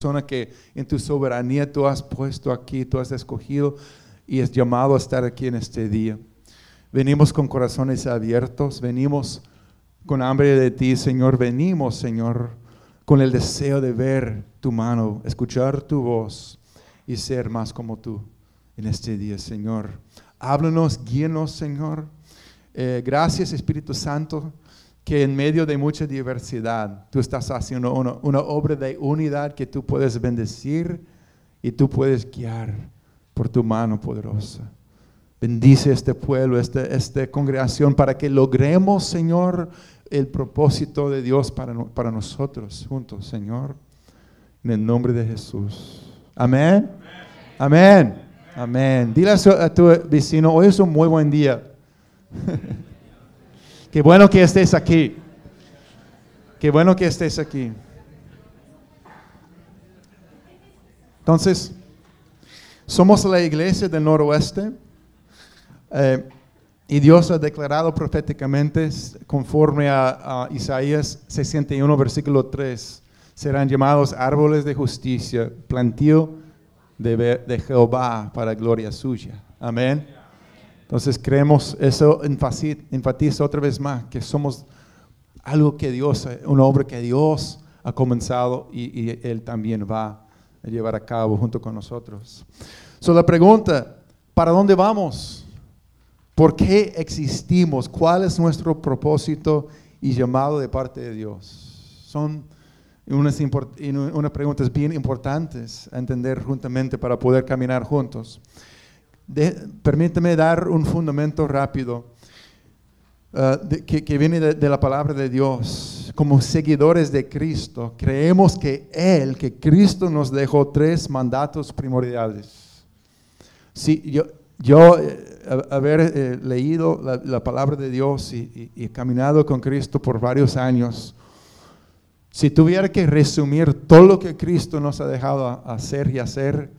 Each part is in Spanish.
persona que en tu soberanía tú has puesto aquí, tú has escogido y es llamado a estar aquí en este día. Venimos con corazones abiertos, venimos con hambre de ti, Señor. Venimos, Señor, con el deseo de ver tu mano, escuchar tu voz y ser más como tú en este día, Señor. Háblanos, guíenos, Señor. Eh, gracias, Espíritu Santo, que en medio de mucha diversidad tú estás haciendo una, obra de unidad que tú puedes bendecir y tú puedes guiar por tu mano poderosa. Bendice este pueblo, esta, esta congregación, para que logremos, Señor, el propósito de Dios para, para nosotros juntos, Señor. En el nombre de Jesús. Amén. Amén. Amén. Dile a, tu vecino, hoy es un muy buen día. Qué bueno que estés aquí. Qué bueno que estés aquí. Entonces, somos la iglesia del noroeste. Eh, y Dios ha declarado proféticamente, conforme a, Isaías 61, versículo 3, serán llamados árboles de justicia, plantío de Jehová para gloria suya. Amén. Entonces creemos, eso enfatiza otra vez más que somos algo que Dios, una obra que Dios ha comenzado y, Él también va a llevar a cabo junto con nosotros. So la pregunta, ¿para dónde vamos? ¿Por qué existimos? ¿Cuál es nuestro propósito y llamado de parte de Dios? Son unas preguntas bien importantes a entender juntamente para poder caminar juntos. Permíteme dar un fundamento rápido uh, que, viene de, la palabra de Dios. Como seguidores de Cristo, creemos que Él, que Cristo nos dejó tres mandatos primordiales. Si yo, yo eh, haber eh, leído la, palabra de Dios y, caminado con Cristo por varios años, si tuviera que resumir todo lo que Cristo nos ha dejado hacer y hacer,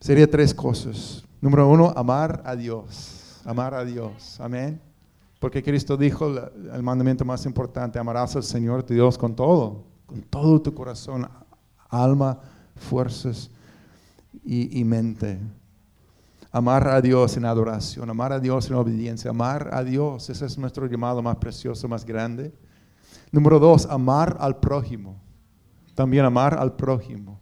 sería tres cosas. Número uno, amar a Dios. Amar a Dios. Amén. Porque Cristo dijo el mandamiento más importante, amarás al Señor tu Dios con todo, con todo tu corazón, alma, fuerzas y mente. Amar a Dios en adoración, amar a Dios en obediencia, amar a Dios, ese es nuestro llamado más precioso, más grande. Número dos, amar al prójimo. También amar al prójimo.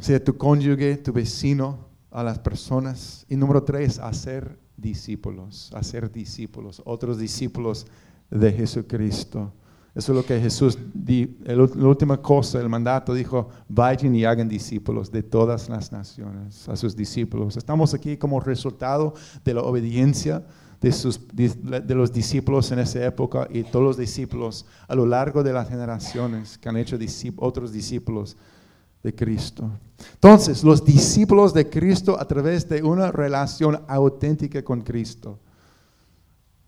Sea tu cónyuge, tu vecino, a las personas. Y número tres, hacer discípulos, hacer discípulos, otros discípulos de Jesucristo. Eso es lo que Jesús, la última cosa, el mandato dijo, vayan y hagan discípulos de todas las naciones, a sus discípulos. Estamos aquí como resultado de la obediencia de, sus, de los discípulos en esa época y todos los discípulos a lo largo de las generaciones que han hecho otros discípulos de Cristo. Entonces, los discípulos de Cristo a través de una relación auténtica con Cristo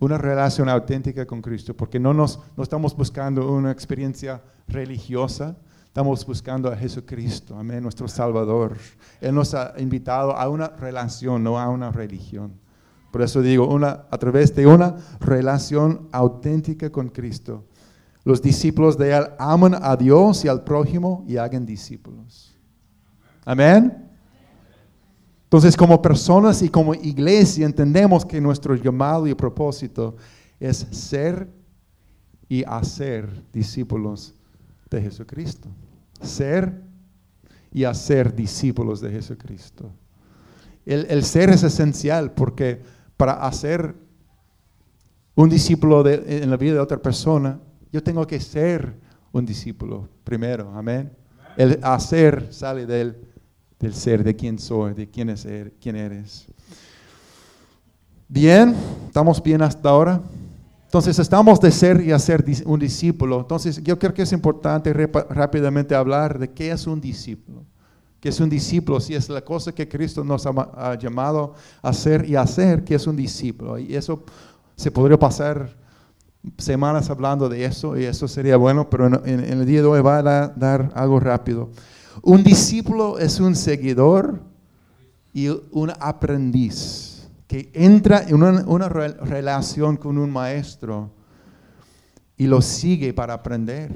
una relación auténtica con Cristo, porque no, nos, no estamos buscando una experiencia religiosa, estamos buscando a Jesucristo, amén, nuestro Salvador. Él nos ha invitado a una relación, no a una religión. Por eso digo, una, a través de una relación auténtica con Cristo, los discípulos de Él aman a Dios y al prójimo y hagan discípulos. Amén. Entonces, como personas y como iglesia, entendemos que nuestro llamado y propósito es ser y hacer discípulos de Jesucristo. Ser y hacer discípulos de Jesucristo. El, ser es esencial porque para hacer un discípulo en la vida de otra persona, yo tengo que ser un discípulo primero. Amén. El hacer sale del del ser, de quién soy, de quién, es, er, quién eres. Bien, estamos bien hasta ahora. Entonces estamos de ser y hacer un discípulo. Entonces yo creo que es importante rápidamente hablar de qué es un discípulo. ¿Qué es un discípulo? Si es la cosa que Cristo nos ha, llamado a hacer y hacer, ¿qué es un discípulo? Y eso se podría pasar semanas hablando de eso y eso sería bueno, pero en, el día de hoy va a dar algo rápido. Un discípulo es un seguidor y un aprendiz que entra en una, relación con un maestro y lo sigue para aprender.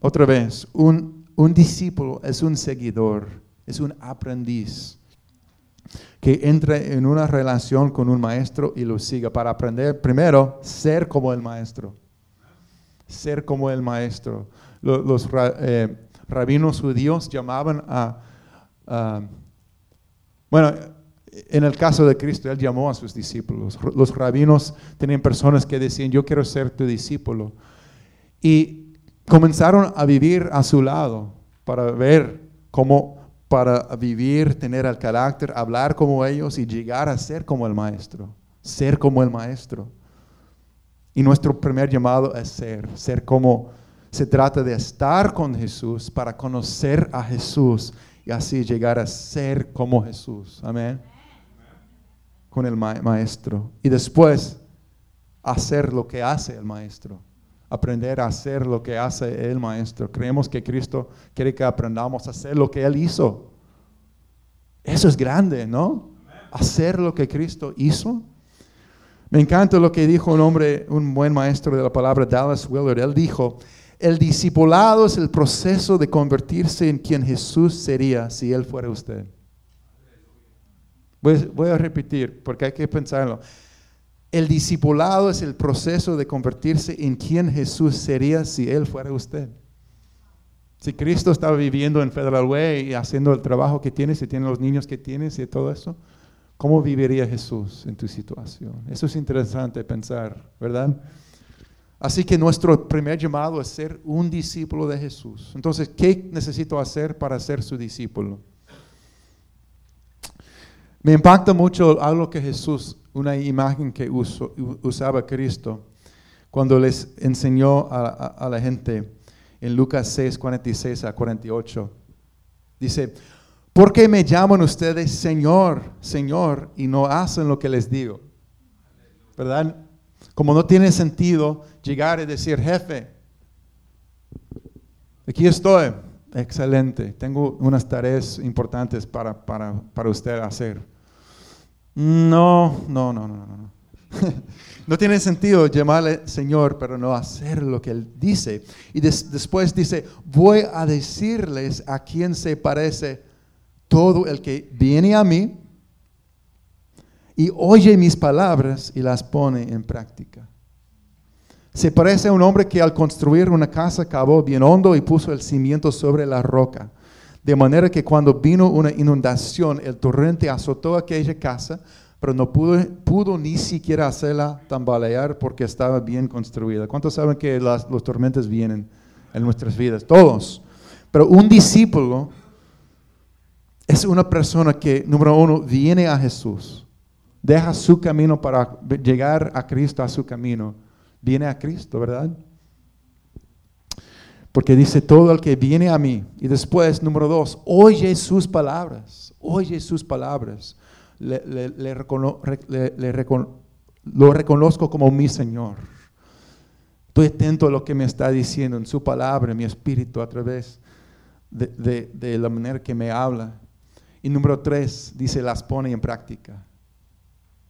otra vez, un, un discípulo es un seguidor, es un aprendiz que entra en una relación con un maestro y lo siga para aprender primero ser como el maestro. Ser como el maestro. Los, eh, rabinos judíos llamaban a, bueno, en el caso de Cristo, Él llamó a sus discípulos. Los rabinos tenían personas que decían, yo quiero ser tu discípulo. Y comenzaron a vivir a su lado para ver cómo para vivir, tener el carácter, hablar como ellos y llegar a ser como el maestro, ser como el maestro. Y nuestro primer llamado es ser, ser como se trata de estar con Jesús para conocer a Jesús y así llegar a ser como Jesús. Amén. Con el maestro. Y después hacer lo que hace el maestro aprender a hacer lo que hace el Maestro. Creemos que Cristo quiere que aprendamos a hacer lo que Él hizo. Eso es grande, ¿no? Hacer lo que Cristo hizo. Me encanta lo que dijo un hombre, un buen maestro de la palabra, Dallas Willard. Él dijo, el discipulado es el proceso de convertirse en quien Jesús sería si Él fuera usted. Voy, a repetir porque hay que pensarlo. El discipulado es el proceso de convertirse en quien Jesús sería si Él fuera usted. Si Cristo estaba viviendo en Federal Way y haciendo el trabajo que tiene, si tiene los niños que tienes y todo eso, ¿cómo viviría Jesús en tu situación? Eso es interesante pensar, ¿verdad? Así que nuestro primer llamado es ser un discípulo de Jesús. Entonces, ¿qué necesito hacer para ser su discípulo? Me impacta mucho algo que Jesús una imagen que usaba Cristo cuando les enseñó a, la gente en Lucas 6, 46 a 48. Dice, ¿por qué me llaman ustedes Señor, Señor y no hacen lo que les digo? ¿Verdad? Como no tiene sentido llegar y decir, jefe, aquí estoy, excelente, tengo unas tareas importantes para, para usted hacer no, no, no, no, no. no tiene sentido llamarle Señor, pero no hacer lo que Él dice. Y después dice, voy a decirles a quién se parece todo el que viene a mí y oye mis palabras y las pone en práctica. Se parece a un hombre que al construir una casa cavó bien hondo y puso el cimiento sobre la roca. De manera que cuando vino una inundación, el torrente azotó aquella casa, pero no pudo, ni siquiera hacerla tambalear porque estaba bien construida. ¿Cuántos saben que las, los tormentos vienen en nuestras vidas? Todos. Pero un discípulo es una persona que, número uno, viene a Jesús, deja su camino para llegar a Cristo, a su camino. Viene a Cristo, ¿verdad? Porque dice todo el que viene a mí. Y después, número dos, oye sus palabras. Oye sus palabras. Le, lo reconozco como mi Señor. Estoy atento a lo que me está diciendo en su palabra, en mi espíritu, a través de, de la manera que me habla. Y número tres, dice, las pone en práctica.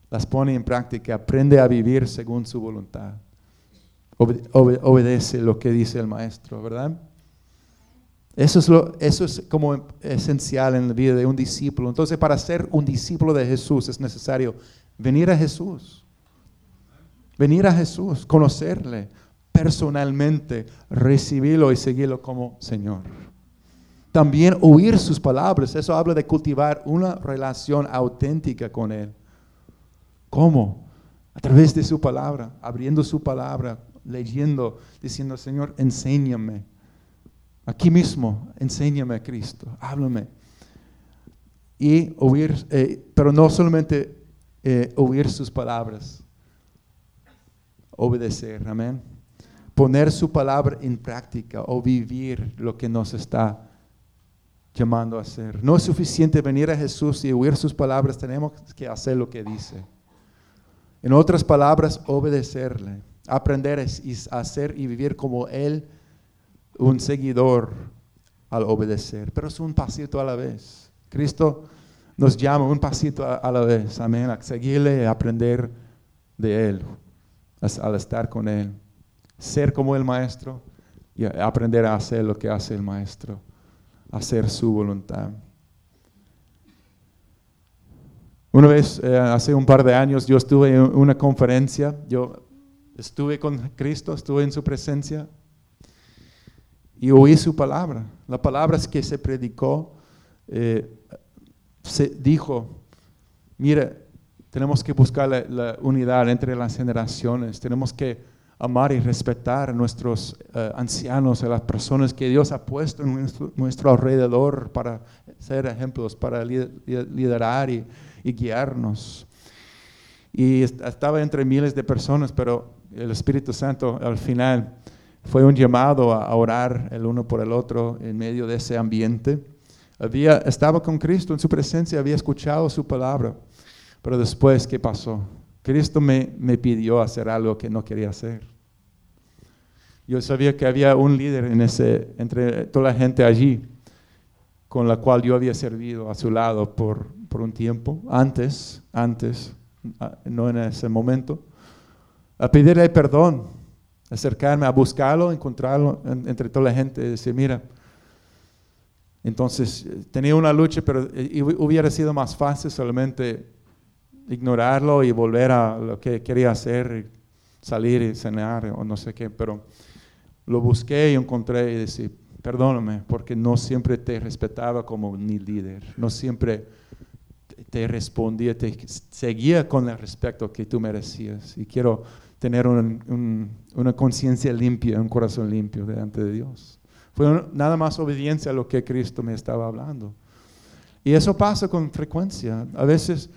Las pone en práctica, aprende a vivir según su voluntad obedece lo que dice el maestro, ¿verdad? Eso es, lo, eso es como esencial en la vida de un discípulo. Entonces, para ser un discípulo de Jesús es necesario venir a Jesús. Venir a Jesús, conocerle personalmente, recibirlo y seguirlo como Señor. También oír sus palabras. Eso habla de cultivar una relación auténtica con Él. ¿Cómo? A través de su palabra, abriendo su palabra, leyendo, diciendo, Señor, enséñame. Aquí mismo, enséñame a Cristo, háblame. Y oír, eh, pero no solamente eh, oír sus palabras, obedecer, amén. Poner su palabra en práctica o vivir lo que nos está llamando a hacer. No es suficiente venir a Jesús y oír sus palabras, tenemos que hacer lo que dice. En otras palabras, obedecerle aprender a hacer y vivir como Él, un seguidor al obedecer. Pero es un pasito a la vez. Cristo nos llama un pasito a, la vez, amén, a seguirle, a aprender de Él, al estar con Él. Ser como el Maestro, y aprender a hacer lo que hace el maestro, hacer su voluntad. Una vez, eh, hace un par de años, yo estuve en una conferencia, yo estuve con Cristo, estuve en su presencia y oí su palabra. La palabra que se predicó, eh, se dijo, mira, tenemos que buscar la, unidad entre las generaciones, tenemos que amar y respetar a nuestros eh, ancianos, a las personas que Dios ha puesto en nuestro, alrededor para ser ejemplos, para liderar y, y guiarnos. Y estaba entre miles de personas, pero el Espíritu Santo al final fue un llamado a orar el uno por el otro en medio de ese ambiente. Había, estaba con Cristo en su presencia, había escuchado su palabra, pero después, ¿qué pasó? Cristo me, me pidió hacer algo que no quería hacer. Yo sabía que había un líder en ese, entre toda la gente allí, con la cual yo había servido a su lado por, por un tiempo, antes, antes, no en ese momento, a pedirle perdón acercarme a buscarlo, encontrarlo entre toda la gente decir, mira, entonces tenía una lucha, pero eh, hubiera sido más fácil solamente ignorarlo y volver a lo que quería hacer, salir y cenar o no sé qué, pero lo busqué y encontré y decir, perdóname, porque no siempre te respetaba como mi líder, no siempre te respondía, te seguía con el respeto que tú merecías y quiero tener una conciencia limpia, un corazón limpio delante de Dios. Fue nada más obediencia a lo que Cristo me estaba hablando. Y eso pasa con frecuencia. A veces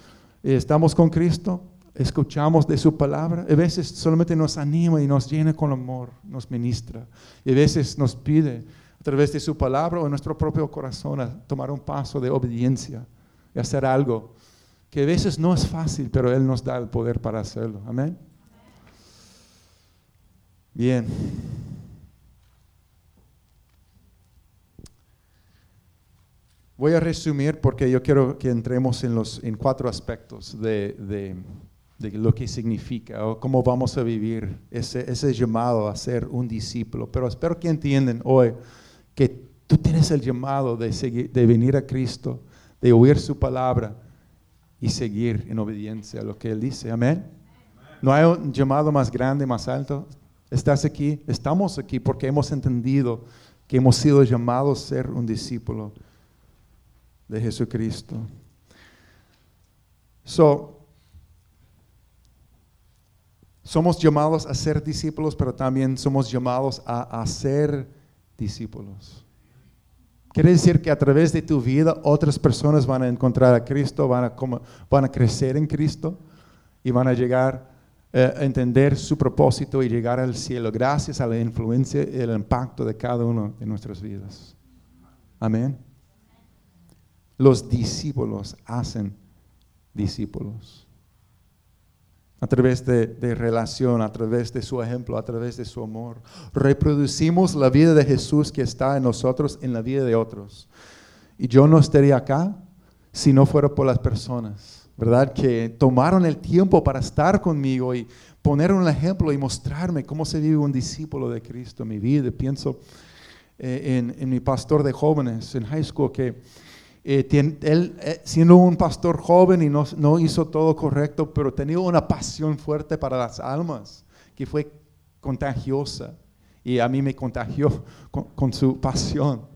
eh, estamos con Cristo, escuchamos de su palabra, a veces solamente nos anima y nos llena con amor, nos ministra. Y a veces nos pide a través de su palabra o en nuestro propio corazón a tomar un paso de obediencia y hacer algo que a veces no es fácil, pero Él nos da el poder para hacerlo. Amén. Bien. Voy a resumir porque yo quiero que entremos en, los, en cuatro aspectos de, lo que significa o cómo vamos a vivir ese, ese llamado a ser un discípulo. Pero espero que entiendan hoy que tú tienes el llamado de, seguir, de venir a Cristo, de oír su palabra y seguir en obediencia a lo que Él dice. Amén. No hay un llamado más grande, más alto. Estás aquí, estamos aquí porque hemos entendido que hemos sido llamados a ser un discípulo de Jesucristo. So, somos llamados a ser discípulos, pero también somos llamados a hacer discípulos. Quiere decir que a través de tu vida otras personas van a encontrar a Cristo, van a, van a crecer en Cristo y van a llegar eh, entender su propósito y llegar al cielo gracias a la influencia y el impacto de cada uno de nuestras vidas. Amén. Los discípulos hacen discípulos. A través de, de, relación, a través de su ejemplo, a través de su amor. Reproducimos la vida de Jesús que está en nosotros en la vida de otros. Y yo no estaría acá si no fuera por las personas ¿verdad? Que tomaron el tiempo para estar conmigo y poner un ejemplo y mostrarme cómo se vive un discípulo de Cristo en mi vida. Pienso eh, en, mi pastor de jóvenes en high school que eh, él, eh, siendo un pastor joven y no, no, hizo todo correcto, pero tenía una pasión fuerte para las almas que fue contagiosa y a mí me contagió con su pasión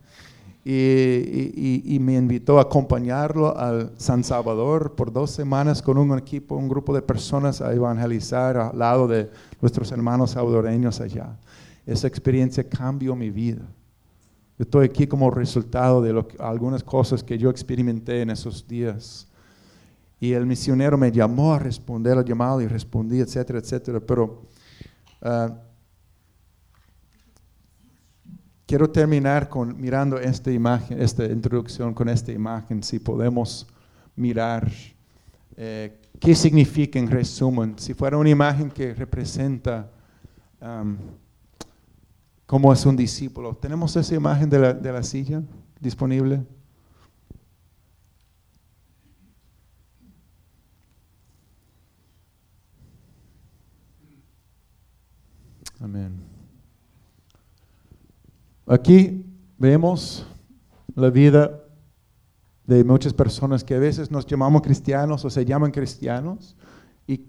y, me invitó a acompañarlo al San Salvador por dos semanas con un equipo, un grupo de personas a evangelizar al lado de nuestros hermanos salvadoreños allá. Esa experiencia cambió mi vida. Estoy aquí como resultado de lo algunas cosas que yo experimenté en esos días. Y el misionero me llamó a responder al llamado y respondí, etcétera, etcétera. Pero uh, Quiero terminar con mirando esta imagen, esta introducción con esta imagen, si podemos mirar eh, qué significa en resumen. Si fuera una imagen que representa cómo es un discípulo. ¿Tenemos esa imagen de la, de la silla disponible? Amén. Aquí vemos la vida de muchas personas que a veces nos llamamos cristianos o se llaman cristianos y,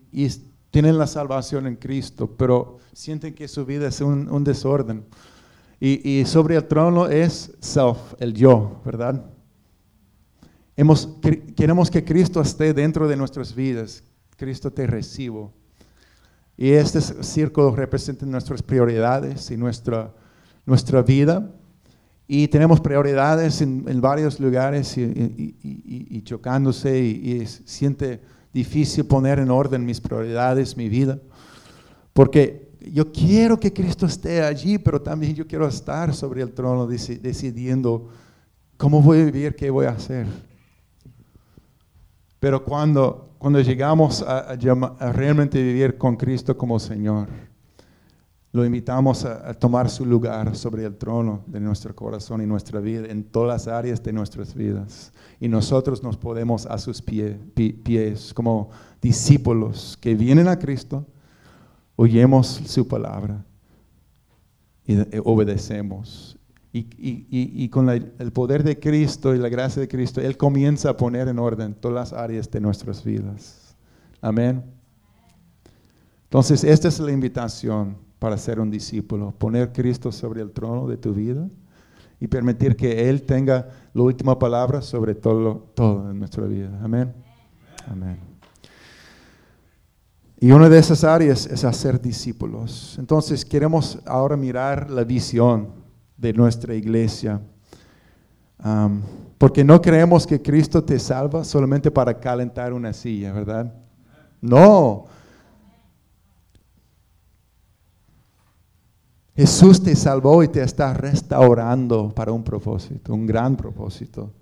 tienen la salvación en Cristo, pero sienten que su vida es un, desorden. Y, sobre el trono es self, el yo, ¿verdad? Queremos que Cristo esté dentro de nuestras vidas. Cristo te recibo. Y este círculo representa nuestras prioridades y nuestra, nuestra vida. Y tenemos prioridades en, varios lugares y, chocándose y, siente difícil poner en orden mis prioridades, mi vida. Porque yo quiero que Cristo esté allí, pero también yo quiero estar sobre el trono decidiendo cómo voy a vivir, qué voy a hacer. Pero cuando, cuando llegamos a, a realmente vivir con Cristo como Señor, lo invitamos a, tomar su lugar sobre el trono de nuestro corazón y nuestra vida, en todas las áreas de nuestras vidas. Y nosotros nos podemos a sus pies como discípulos que vienen a Cristo, oyemos su palabra y obedecemos. Y, con el poder de Cristo y la gracia de Cristo, Él comienza a poner en orden todas las áreas de nuestras vidas. Amén. Entonces, esta es la invitación para ser un discípulo, poner Cristo sobre el trono de tu vida y permitir que Él tenga la última palabra sobre todo, todo en nuestra vida. Amén. Amén. Y una de esas áreas es hacer discípulos. Entonces queremos ahora mirar la visión de nuestra iglesia. porque no creemos que Cristo te salva solamente para calentar una silla, ¿verdad? No, Jesús te salvó y te está restaurando para un propósito, un gran propósito.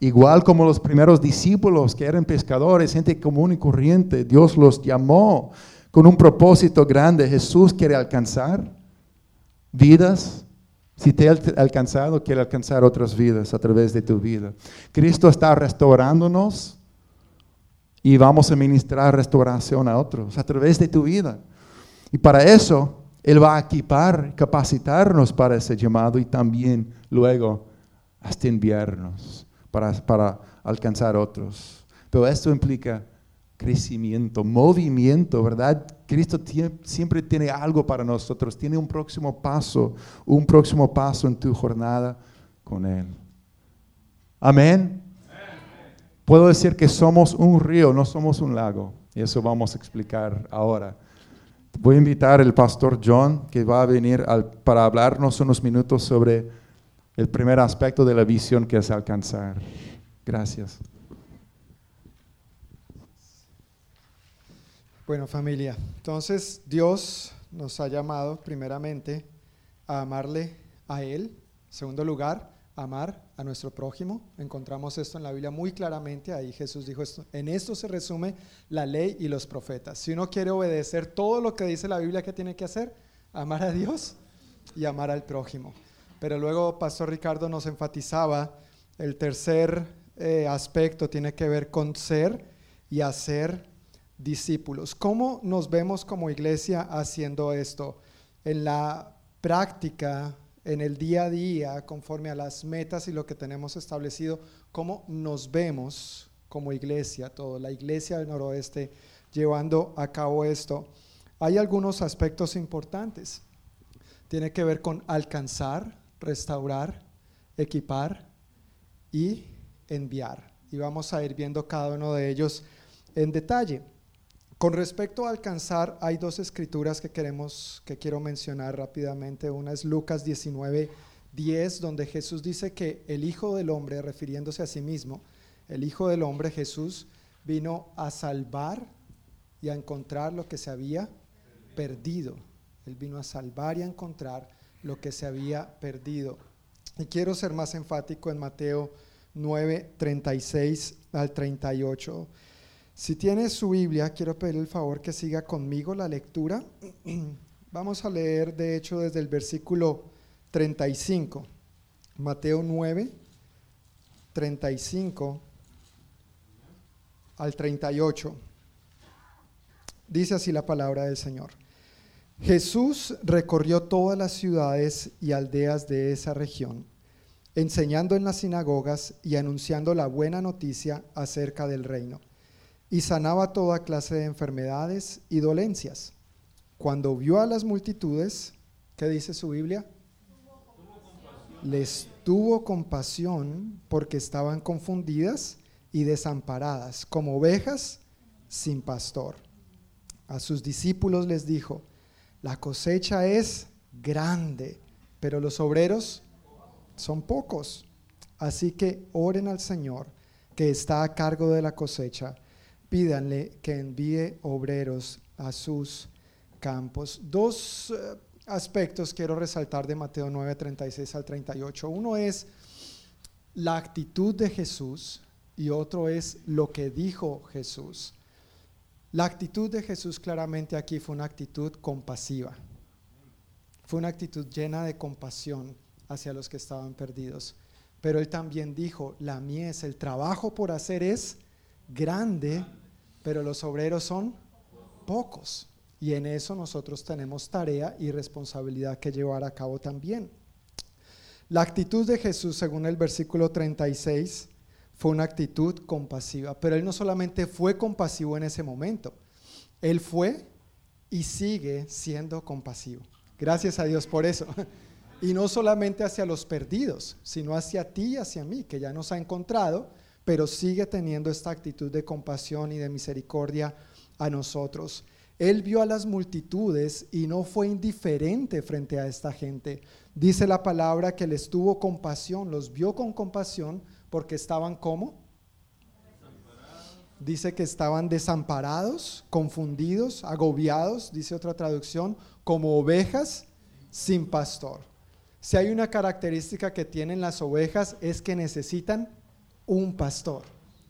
Igual como los primeros discípulos que eran pescadores, gente común y corriente, Dios los llamó con un propósito grande. Jesús quiere alcanzar vidas. Si te ha alcanzado, quiere alcanzar otras vidas a través de tu vida. Cristo está restaurándonos y vamos a ministrar restauración a otros a través de tu vida. Y para eso él va a equipar, capacitarnos para ese llamado y también luego hasta enviarnos para, para alcanzar otros. Pero esto implica crecimiento, movimiento, ¿verdad? Cristo siempre tiene algo para nosotros, tiene un próximo paso, un próximo paso en tu jornada con Él. Amén. Puedo decir que somos un río, no somos un lago. Y eso vamos a explicar ahora. Voy a invitar al pastor John, que va a venir para hablarnos unos minutos sobre el primer aspecto de la visión que es alcanzar. Gracias. Bueno, familia, entonces Dios nos ha llamado primeramente a amarle a Él, segundo lugar, amar a nuestro prójimo. Encontramos esto en la Biblia muy claramente. Ahí Jesús dijo esto. En esto se resume la ley y los profetas. Si uno quiere obedecer todo lo que dice la Biblia, ¿qué tiene que hacer? Amar a Dios y amar al prójimo. Pero luego Pastor Ricardo nos enfatizaba el tercer eh, aspecto tiene que ver con ser y hacer discípulos. ¿Cómo nos vemos como iglesia haciendo esto? En la práctica en el día a día, conforme a las metas y lo que tenemos establecido, cómo nos vemos como iglesia, todo, la iglesia del noroeste, llevando a cabo esto. Hay algunos aspectos importantes. Tiene que ver con alcanzar, restaurar, equipar y enviar. Y vamos a ir viendo cada uno de ellos en detalle. Con respecto a alcanzar, hay dos escrituras que queremos, que quiero mencionar rápidamente. Una es Lucas 19, 10, donde Jesús dice que el Hijo del Hombre, refiriéndose a sí mismo, el Hijo del Hombre, Jesús, vino a salvar y a encontrar lo que se había perdido. Él vino a salvar y a encontrar lo que se había perdido. Y quiero ser más enfático en Mateo 9, 36 al 38. Si tiene su Biblia, quiero pedirle el favor que siga conmigo la lectura. Vamos a leer, de hecho, desde el versículo 35, Mateo 9, 35 al 38. Dice así la palabra del Señor. Jesús recorrió todas las ciudades y aldeas de esa región, enseñando en las sinagogas y anunciando la buena noticia acerca del reino, y sanaba toda clase de enfermedades y dolencias. Cuando vio a las multitudes, ¿qué dice su Biblia? Les tuvo compasión porque estaban confundidas y desamparadas, como ovejas sin pastor. A sus discípulos les dijo, la cosecha es grande, pero los obreros son pocos. Así que oren al Señor que está a cargo de la cosecha. Pídanle que envíe obreros a sus campos. Dos eh, aspectos quiero resaltar de Mateo 9, 36 al 38. Uno es la actitud de Jesús y otro es lo que dijo Jesús. La actitud de Jesús claramente aquí fue una actitud compasiva. Fue una actitud llena de compasión hacia los que estaban perdidos. Pero él también dijo, la mies, el trabajo por hacer es grande, pero los obreros son pocos. Y en eso nosotros tenemos tarea y responsabilidad que llevar a cabo también. La actitud de Jesús, según el versículo 36, fue una actitud compasiva. Pero él no solamente fue compasivo en ese momento, él fue y sigue siendo compasivo. Gracias a Dios por eso. Y no solamente hacia los perdidos, sino hacia ti y hacia mí, que ya nos ha encontrado, pero sigue teniendo esta actitud de compasión y de misericordia a nosotros. Él vio a las multitudes y no fue indiferente frente a esta gente. Dice la palabra que les tuvo compasión, los vio con compasión porque estaban como? Dice que estaban desamparados, confundidos, agobiados, dice otra traducción, como ovejas sin pastor. Si hay una característica que tienen las ovejas es que necesitan un pastor.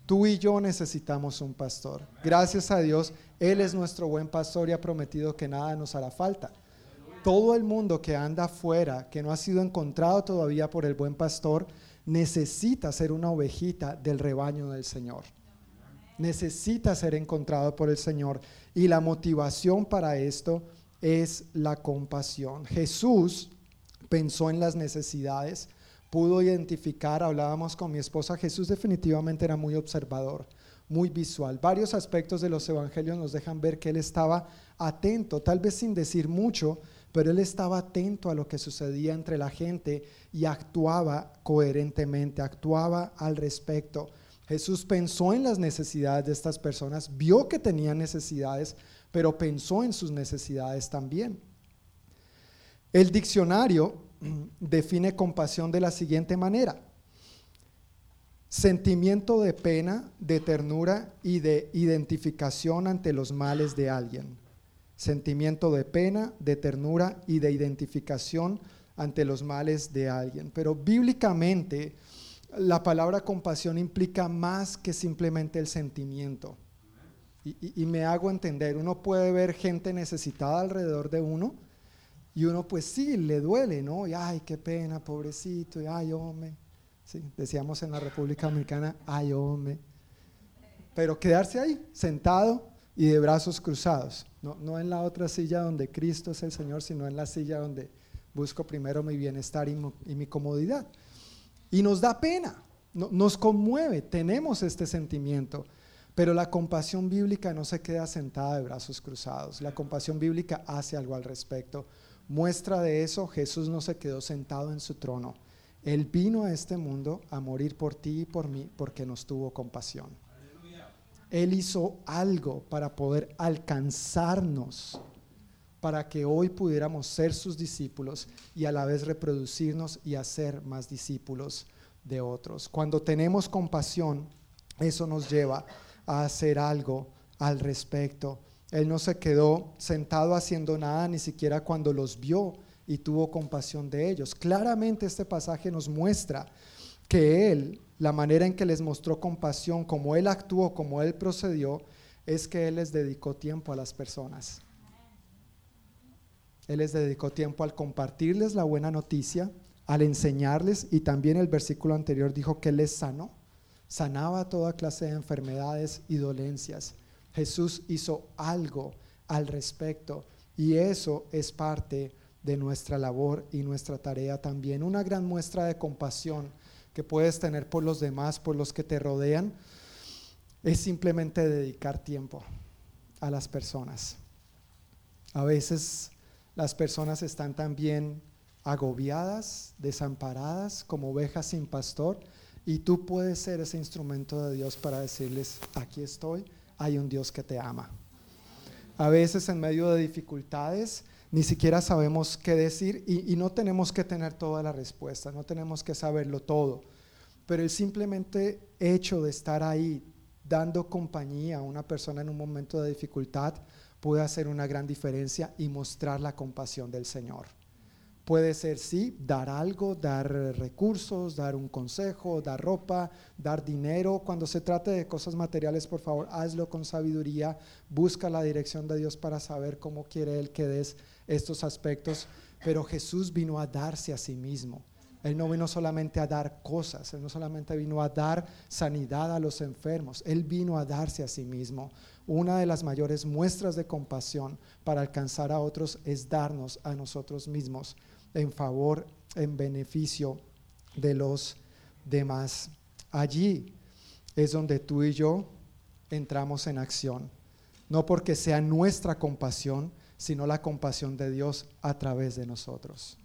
Tú y yo necesitamos un pastor. Gracias a Dios, Él es nuestro buen pastor y ha prometido que nada nos hará falta. Todo el mundo que anda afuera, que no ha sido encontrado todavía por el buen pastor, necesita ser una ovejita del rebaño del Señor. Necesita ser encontrado por el Señor. Y la motivación para esto es la compasión. Jesús pensó en las necesidades, pudo identificar, hablábamos con mi esposa, Jesús definitivamente era muy observador, muy visual. Varios aspectos de los evangelios nos dejan ver que él estaba atento, tal vez sin decir mucho, pero él estaba atento a lo que sucedía entre la gente y actuaba coherentemente, actuaba al respecto. Jesús pensó en las necesidades de estas personas, vio que tenían necesidades, pero pensó en sus necesidades también. El diccionario define compasión de la siguiente manera. Sentimiento de pena, de ternura y de identificación ante los males de alguien sentimiento de pena, de ternura y de identificación ante los males de alguien. Pero bíblicamente la palabra compasión implica más que simplemente el sentimiento. Y, me hago entender, uno puede ver gente necesitada alrededor de uno y uno pues sí, le duele, ¿no? Y ay, qué pena, pobrecito, y ay, hombre. Sí, decíamos en la República Dominicana, ay, hombre. Pero quedarse ahí, sentado, y de brazos cruzados. No, en la otra silla donde Cristo es el Señor, sino en la silla donde busco primero mi bienestar y, mi comodidad. Y nos da pena, nos conmueve, tenemos este sentimiento. Pero la compasión bíblica no se queda sentada de brazos cruzados. La compasión bíblica hace algo al respecto. Muestra de eso, Jesús no se quedó sentado en su trono. Él vino a este mundo a morir por ti y por mí porque nos tuvo compasión. Él hizo algo para poder alcanzarnos, para que hoy pudiéramos ser sus discípulos y a la vez reproducirnos y hacer más discípulos de otros. Cuando tenemos compasión, eso nos lleva a hacer algo al respecto. Él no se quedó sentado haciendo nada, ni siquiera cuando los vio y tuvo compasión de ellos. Claramente este pasaje nos muestra que Él la manera en que les mostró compasión, como Él actuó, como Él procedió, es que Él les dedicó tiempo a las personas. Él les dedicó tiempo al compartirles la buena noticia, al enseñarles y también el versículo anterior dijo que Él les sanó, sanaba toda clase de enfermedades y dolencias. Jesús hizo algo al respecto Y eso es parte de nuestra labor y nuestra tarea también. Una gran muestra de compasión que puedes tener por los demás, por los que te rodean, es simplemente dedicar tiempo a las personas. A veces las personas están también agobiadas, desamparadas, como ovejas sin pastor, y tú puedes ser ese instrumento de Dios para decirles, aquí estoy, hay un Dios que te ama. A veces en medio de dificultades ni siquiera sabemos qué decir y, no tenemos que tener toda la respuesta, no tenemos que saberlo todo, pero el simplemente hecho de estar ahí dando compañía a una persona en un momento de dificultad puede hacer una gran diferencia y mostrar la compasión del Señor. Puede ser, sí, dar algo, dar recursos, dar un consejo, dar ropa, dar dinero. Cuando se trate de cosas materiales, por favor, hazlo con sabiduría. Busca la dirección de Dios para saber cómo quiere Él que des estos aspectos. Pero Jesús vino a darse a sí mismo. Él no vino solamente a dar cosas, Él no solamente vino a dar sanidad a los enfermos, Él vino a darse a sí mismo. Una de las mayores muestras de compasión para alcanzar a otros es darnos a nosotros mismos en favor, en beneficio de los demás. Allí es donde tú y yo entramos en acción, no porque sea nuestra compasión, sino la compasión de Dios a través de nosotros.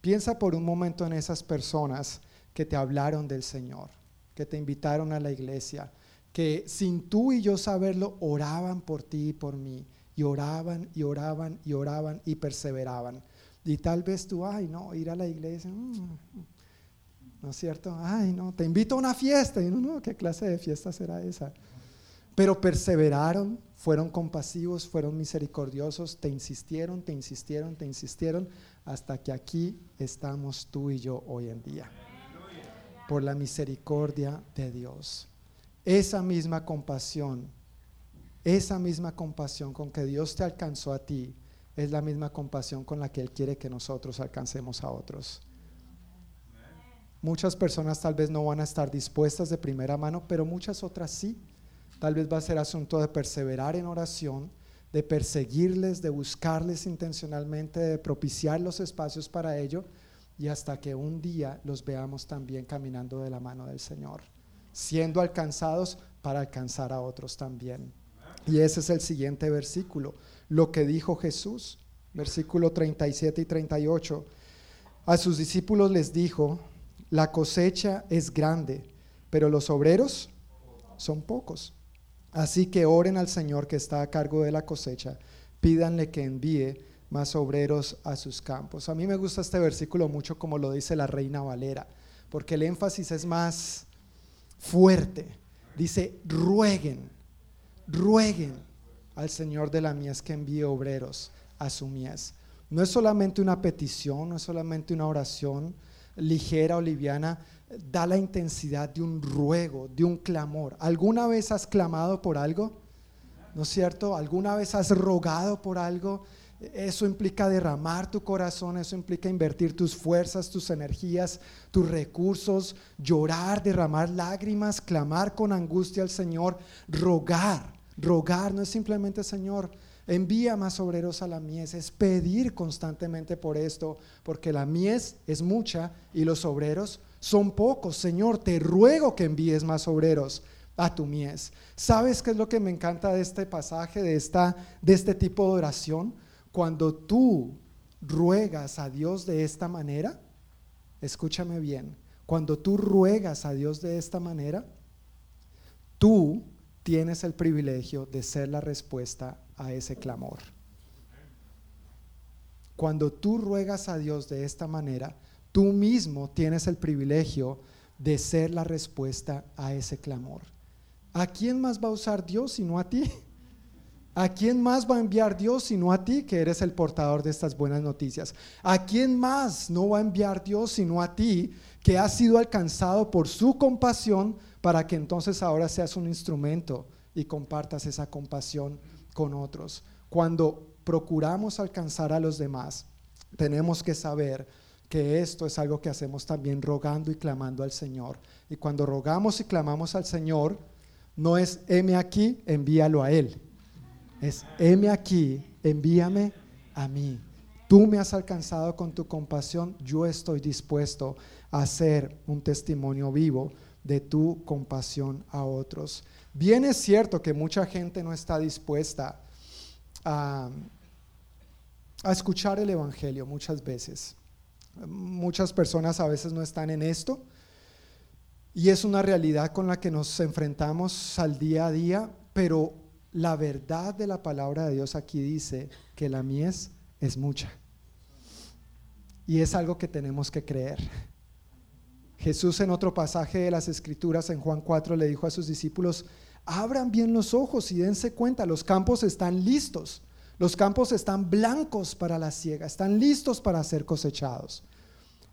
Piensa por un momento en esas personas que te hablaron del Señor, que te invitaron a la iglesia, que sin tú y yo saberlo oraban por ti y por mí, y oraban y oraban y oraban y perseveraban. Y tal vez tú, ay, no, ir a la iglesia, mm, ¿no es cierto? Ay, no, te invito a una fiesta. Y no, no, ¿qué clase de fiesta será esa? Pero perseveraron, fueron compasivos, fueron misericordiosos, te insistieron, te insistieron, te insistieron, hasta que aquí estamos tú y yo hoy en día. Por la misericordia de Dios. Esa misma compasión, esa misma compasión con que Dios te alcanzó a ti, es la misma compasión con la que Él quiere que nosotros alcancemos a otros. Muchas personas tal vez no van a estar dispuestas de primera mano, pero muchas otras sí. Tal vez va a ser asunto de perseverar en oración, de perseguirles, de buscarles intencionalmente, de propiciar los espacios para ello y hasta que un día los veamos también caminando de la mano del Señor, siendo alcanzados para alcanzar a otros también. Y ese es el siguiente versículo lo que dijo Jesús. Versículo 37 y 38. A sus discípulos les dijo, la cosecha es grande, pero los obreros son pocos. Así que oren al Señor que está a cargo de la cosecha, pídanle que envíe más obreros a sus campos. A mí me gusta este versículo mucho como lo dice la reina Valera, porque el énfasis es más fuerte. Dice, rueguen, rueguen al Señor de la mies que envíe obreros a su mies. No es solamente una petición, no es solamente una oración ligera o liviana, da la intensidad de un ruego, de un clamor. ¿Alguna vez has clamado por algo? ¿No es cierto? ¿Alguna vez has rogado por algo? Eso implica derramar tu corazón, eso implica invertir tus fuerzas, tus energías, tus recursos, llorar, derramar lágrimas, clamar con angustia al Señor, rogar. Rogar no es simplemente, Señor, envía más obreros a la mies, es pedir constantemente por esto, porque la mies es mucha y los obreros son pocos. Señor, te ruego que envíes más obreros a tu mies. ¿Sabes qué es lo que me encanta de este pasaje, de, esta, de este tipo de oración? Cuando tú ruegas a Dios de esta manera, escúchame bien, cuando tú ruegas a Dios de esta manera, tú tienes el privilegio de ser la respuesta a ese clamor. Cuando tú ruegas a Dios de esta manera, tú mismo tienes el privilegio de ser la respuesta a ese clamor. ¿A quién más va a usar Dios sino a ti? ¿A quién más va a enviar Dios sino a ti que eres el portador de estas buenas noticias? ¿A quién más no va a enviar Dios sino a ti que has sido alcanzado por su compasión para que entonces ahora seas un instrumento y compartas esa compasión con otros. Cuando procuramos alcanzar a los demás, tenemos que saber que esto es algo que hacemos también rogando y clamando al Señor. Y cuando rogamos y clamamos al Señor, no es heme aquí, envíalo a Él. Es heme aquí, envíame a mí. Tú me has alcanzado con tu compasión, yo estoy dispuesto a ser un testimonio vivo de tu compasión a otros. Bien es cierto que mucha gente no está dispuesta a, a escuchar el Evangelio muchas veces. Muchas personas a veces no están en esto y es una realidad con la que nos enfrentamos al día a día, pero la verdad de la palabra de Dios aquí dice que la mies es mucha. Y es algo que tenemos que creer. Jesús en otro pasaje de las Escrituras, en Juan 4, le dijo a sus discípulos, abran bien los ojos y dense cuenta, los campos están listos, los campos están blancos para la siega, están listos para ser cosechados.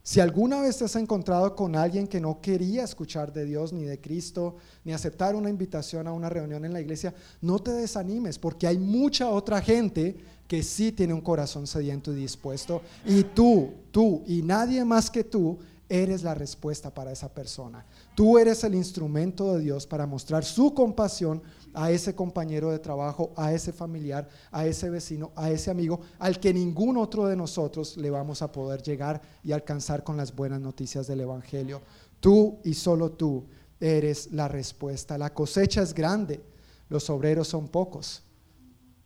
Si alguna vez te has encontrado con alguien que no quería escuchar de Dios ni de Cristo, ni aceptar una invitación a una reunión en la iglesia, no te desanimes, porque hay mucha otra gente que sí tiene un corazón sediento y dispuesto. Y tú, tú y nadie más que tú eres la respuesta para esa persona. Tú eres el instrumento de Dios para mostrar su compasión a ese compañero de trabajo, a ese familiar, a ese vecino, a ese amigo, al que ningún otro de nosotros le vamos a poder llegar y alcanzar con las buenas noticias del Evangelio. Tú y solo tú eres la respuesta. La cosecha es grande, los obreros son pocos.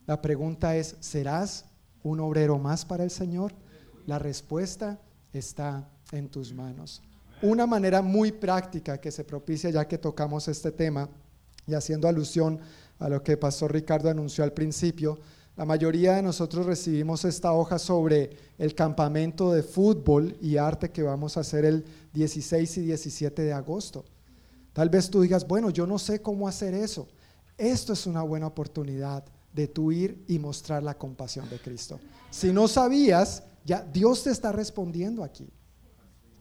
La pregunta es, ¿serás un obrero más para el Señor? La respuesta está en tus manos. Una manera muy práctica que se propicia ya que tocamos este tema y haciendo alusión a lo que Pastor Ricardo anunció al principio, la mayoría de nosotros recibimos esta hoja sobre el campamento de fútbol y arte que vamos a hacer el 16 y 17 de agosto. Tal vez tú digas, bueno, yo no sé cómo hacer eso. Esto es una buena oportunidad de tú ir y mostrar la compasión de Cristo. Si no sabías, ya Dios te está respondiendo aquí.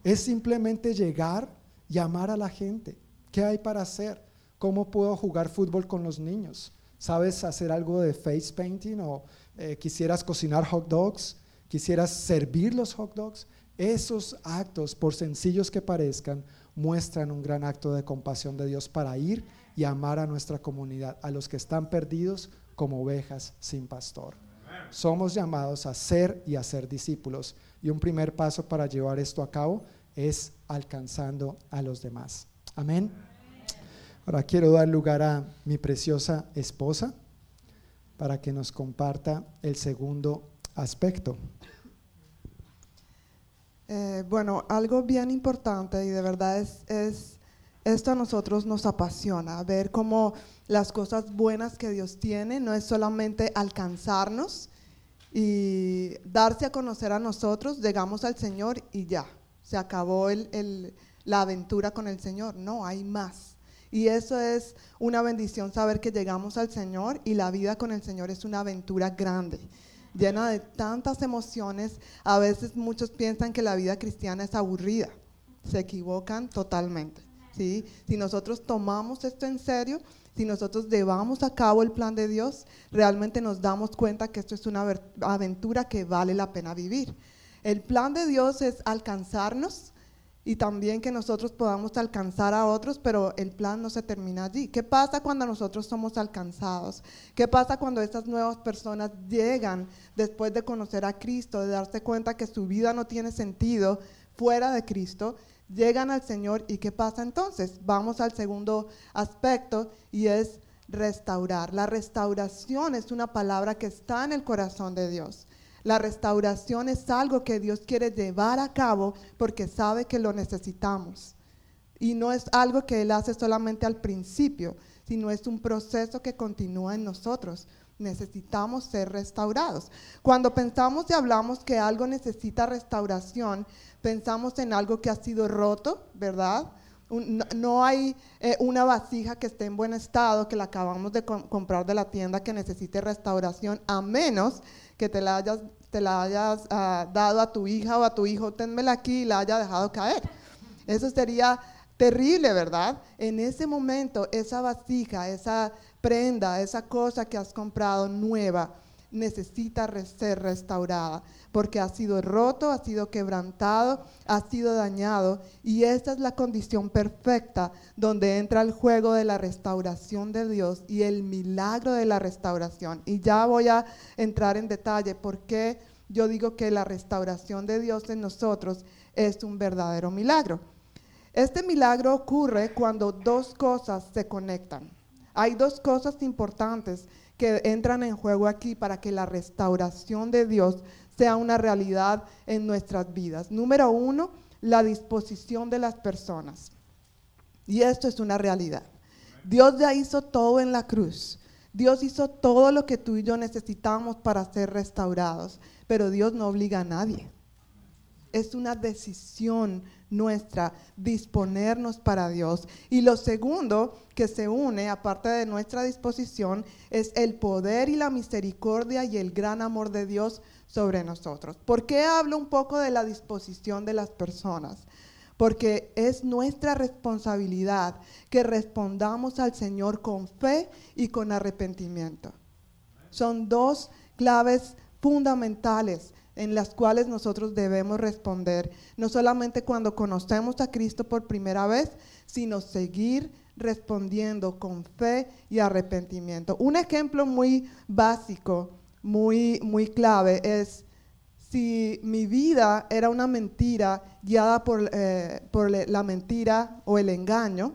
Es simplemente llegar y amar a la gente. ¿Qué hay para hacer? ¿Cómo puedo jugar fútbol con los niños? ¿Sabes hacer algo de face painting o eh, quisieras cocinar hot dogs? ¿Quisieras servir los hot dogs? Esos actos, por sencillos que parezcan, muestran un gran acto de compasión de Dios para ir y amar a nuestra comunidad, a los que están perdidos como ovejas sin pastor. Somos llamados a ser y a ser discípulos. Y un primer paso para llevar esto a cabo es alcanzando a los demás. Amén. Ahora quiero dar lugar a mi preciosa esposa para que nos comparta el segundo aspecto. Eh, bueno, algo bien importante y de verdad es, es, esto a nosotros nos apasiona, ver cómo las cosas buenas que Dios tiene no es solamente alcanzarnos y darse a conocer a nosotros, llegamos al Señor y ya, se acabó el, la aventura con el Señor, no, hay más. Y eso es una bendición saber que llegamos al Señor y la vida con el Señor es una aventura grande, llena de tantas emociones. A veces muchos piensan que la vida cristiana es aburrida. Se equivocan totalmente. ¿sí? Si nosotros tomamos esto en serio, si nosotros llevamos a cabo el plan de Dios, realmente nos damos cuenta que esto es una aventura que vale la pena vivir. El plan de Dios es alcanzarnos y también que nosotros podamos alcanzar a otros, pero el plan no se termina allí. ¿Qué pasa cuando nosotros somos alcanzados? ¿Qué pasa cuando estas nuevas personas llegan después de conocer a Cristo, de darse cuenta que su vida no tiene sentido fuera de Cristo? Llegan al Señor y ¿qué pasa entonces? Vamos al segundo aspecto y es restaurar. La restauración es una palabra que está en el corazón de Dios. La restauración es algo que Dios quiere llevar a cabo porque sabe que lo necesitamos. Y no es algo que Él hace solamente al principio, sino es un proceso que continúa en nosotros. Necesitamos ser restaurados. Cuando pensamos y hablamos que algo necesita restauración, pensamos en algo que ha sido roto, ¿verdad? no, hay eh, una vasija que esté en buen estado, que la acabamos de comprar de la tienda, que necesite restauración, a menos que te la hayas te la hayas ah, dado a tu hija o a tu hijo, tenmela aquí y la haya dejado caer. Eso sería terrible, ¿verdad? En ese momento, esa vasija, esa prenda, esa cosa que has comprado nueva, necesita ser restaurada, porque ha sido roto, ha sido quebrantado, ha sido dañado, y esta es la condición perfecta donde entra el juego de la restauración de Dios y el milagro de la restauración. Y ya voy a entrar en detalle por qué yo digo que la restauración de Dios en nosotros es un verdadero milagro. Este milagro ocurre cuando dos cosas se conectan. Hay dos cosas importantes que entran en juego aquí para que la restauración de Dios sea una realidad en nuestras vidas. Número uno, la disposición de las personas. Y esto es una realidad. Dios ya hizo todo en la cruz. Dios hizo todo lo que tú y yo necesitamos para ser restaurados, pero Dios no obliga a nadie. Es una decisión nuestra disponernos para Dios. Y lo segundo que se une, aparte de nuestra disposición, es el poder y la misericordia y el gran amor de Dios sobre nosotros. ¿Por qué hablo un poco de la disposición de las personas? Porque es nuestra responsabilidad que respondamos al Señor con fe y con arrepentimiento. Son dos claves fundamentales en las cuales nosotros debemos responder, no solamente cuando conocemos a Cristo por primera vez, sino seguir respondiendo con fe y arrepentimiento. Un ejemplo muy básico, muy, muy clave es si mi vida era una mentira guiada por, eh, por la mentira o el engaño,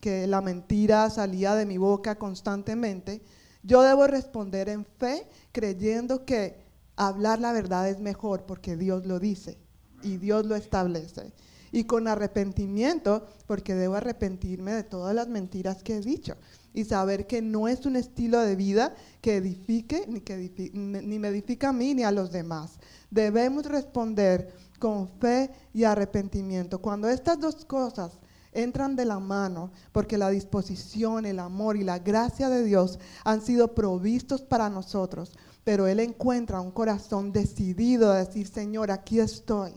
que la mentira salía de mi boca constantemente, yo debo responder en fe creyendo que hablar la verdad es mejor porque Dios lo dice y Dios lo establece. Y con arrepentimiento, porque debo arrepentirme de todas las mentiras que he dicho y saber que no es un estilo de vida que edifique ni, que ni me edifica a mí ni a los demás. Debemos responder con fe y arrepentimiento. Cuando estas dos cosas entran de la mano, porque la disposición, el amor y la gracia de Dios han sido provistos para nosotros, pero él encuentra un corazón decidido a decir, Señor, aquí estoy,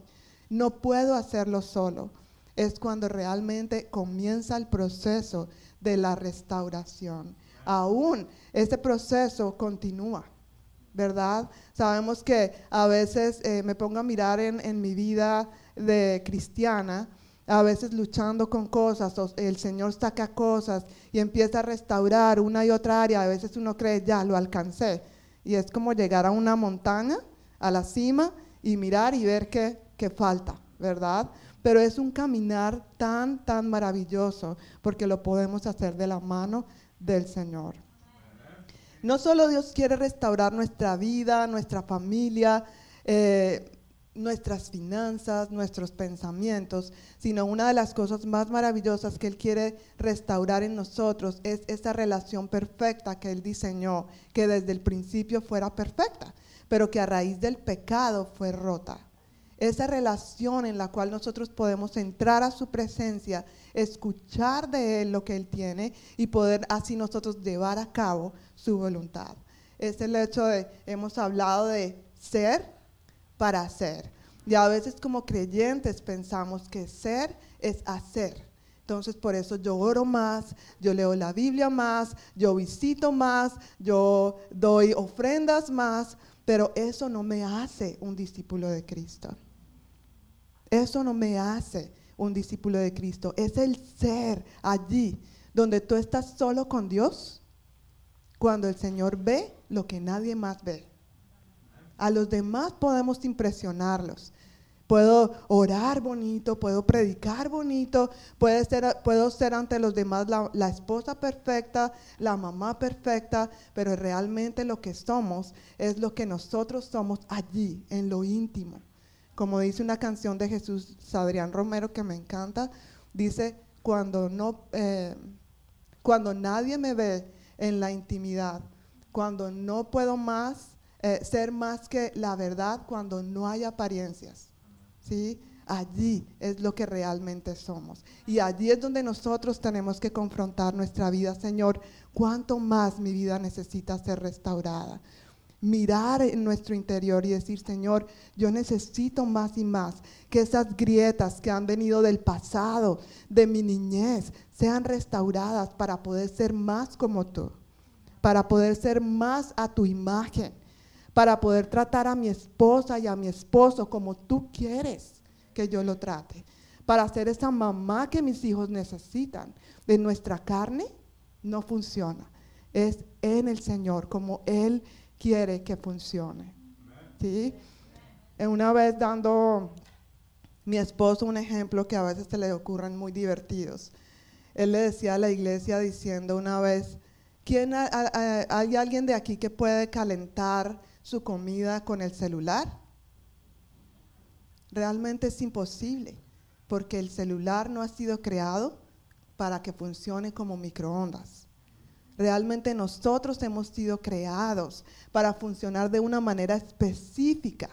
no puedo hacerlo solo. Es cuando realmente comienza el proceso de la restauración. Aún ese proceso continúa, ¿verdad? Sabemos que a veces eh, me pongo a mirar en, mi vida de cristiana, a veces luchando con cosas, el Señor saca cosas y empieza a restaurar una y otra área, a veces uno cree, ya lo alcancé, y es como llegar a una montaña, a la cima, y mirar y ver qué, falta, ¿verdad? Pero es un caminar tan, tan maravilloso, porque lo podemos hacer de la mano del Señor. No solo Dios quiere restaurar nuestra vida, nuestra familia, eh, nuestras finanzas, nuestros pensamientos, sino una de las cosas más maravillosas que Él quiere restaurar en nosotros es esa relación perfecta que Él diseñó, que desde el principio fuera perfecta, pero que a raíz del pecado fue rota. Esa relación en la cual nosotros podemos entrar a su presencia, escuchar de Él lo que Él tiene y poder así nosotros llevar a cabo su voluntad. Es el hecho de, hemos hablado de ser para hacer. Y a veces como creyentes pensamos que ser es hacer. Entonces por eso yo oro más, yo leo la Biblia más, yo visito más, yo doy ofrendas más, pero eso no me hace un discípulo de Cristo. Eso no me hace un discípulo de Cristo. Es el ser allí donde tú estás solo con Dios, cuando el Señor ve lo que nadie más ve. A los demás podemos impresionarlos. Puedo orar bonito, puedo predicar bonito, ser, puedo ser ante los demás la, esposa perfecta, la mamá perfecta, pero realmente lo que somos es lo que nosotros somos allí, en lo íntimo. Como dice una canción de Jesús Adrián Romero que me encanta, dice, cuando, no, eh, cuando nadie me ve en la intimidad, cuando no puedo más eh, ser más que la verdad cuando no hay apariencias. ¿sí? Allí es lo que realmente somos. Y allí es donde nosotros tenemos que confrontar nuestra vida, Señor, cuánto más mi vida necesita ser restaurada. Mirar en nuestro interior y decir, Señor, yo necesito más y más que esas grietas que han venido del pasado, de mi niñez, sean restauradas para poder ser más como tú para poder ser más a tu imagen, para poder tratar a mi esposa y a mi esposo como tú quieres que yo lo trate, para ser esa mamá que mis hijos necesitan. De nuestra carne no funciona, es en el Señor como Él quiere que funcione. ¿Sí? Una vez dando mi esposo un ejemplo que a veces se le ocurren muy divertidos. Él le decía a la iglesia diciendo una vez, ¿quién ¿hay alguien de aquí que puede calentar su comida con el celular? Realmente es imposible, porque el celular no ha sido creado para que funcione como microondas. Realmente nosotros hemos sido creados para funcionar de una manera específica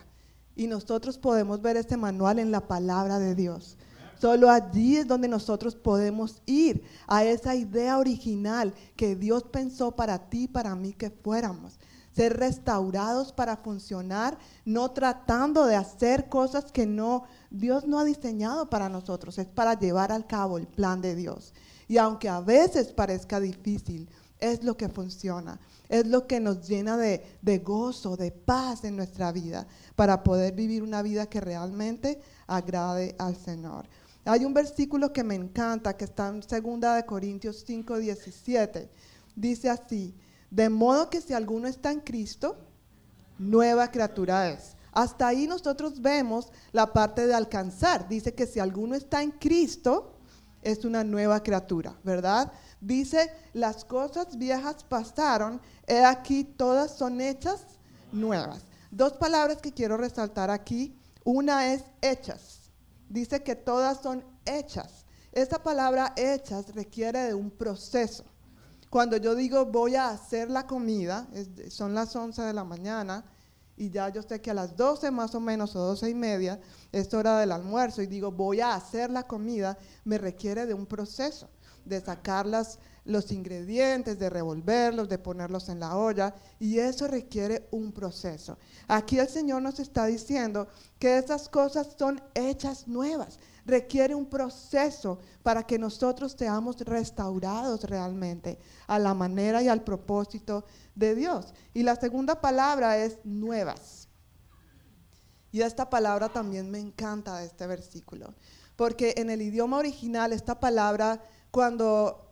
y nosotros podemos ver este manual en la palabra de Dios. Solo allí es donde nosotros podemos ir a esa idea original que Dios pensó para ti para mí que fuéramos. Ser restaurados para funcionar, no tratando de hacer cosas que no Dios no ha diseñado para nosotros, es para llevar al cabo el plan de Dios. Y aunque a veces parezca difícil, es lo que funciona es lo que nos llena de, gozo, de paz en nuestra vida, para poder vivir una vida que realmente agrade al Señor. Hay un versículo que me encanta, que está en 2 de Corintios 5, 17. Dice así, de modo que si alguno está en Cristo, nueva criatura es. Hasta ahí nosotros vemos la parte de alcanzar. Dice que si alguno está en Cristo, es una nueva criatura, ¿verdad? Dice, las cosas viejas pasaron, he aquí todas son hechas nuevas. Dos palabras que quiero resaltar aquí. Una es hechas. Dice que todas son hechas. Esta palabra hechas requiere de un proceso. Cuando yo digo voy a hacer la comida, son las 11 de la mañana, y ya yo sé que a las 12 más o menos o 12 y media es hora del almuerzo y digo voy a hacer la comida, me requiere de un proceso de sacar los ingredientes, de revolverlos, de ponerlos en la olla, y eso requiere un proceso. Aquí el Señor nos está diciendo que esas cosas son hechas nuevas, requiere un proceso para que nosotros seamos restaurados realmente a la manera y al propósito de Dios. Y la segunda palabra es nuevas. Y esta palabra también me encanta de este versículo, porque en el idioma original esta palabra cuando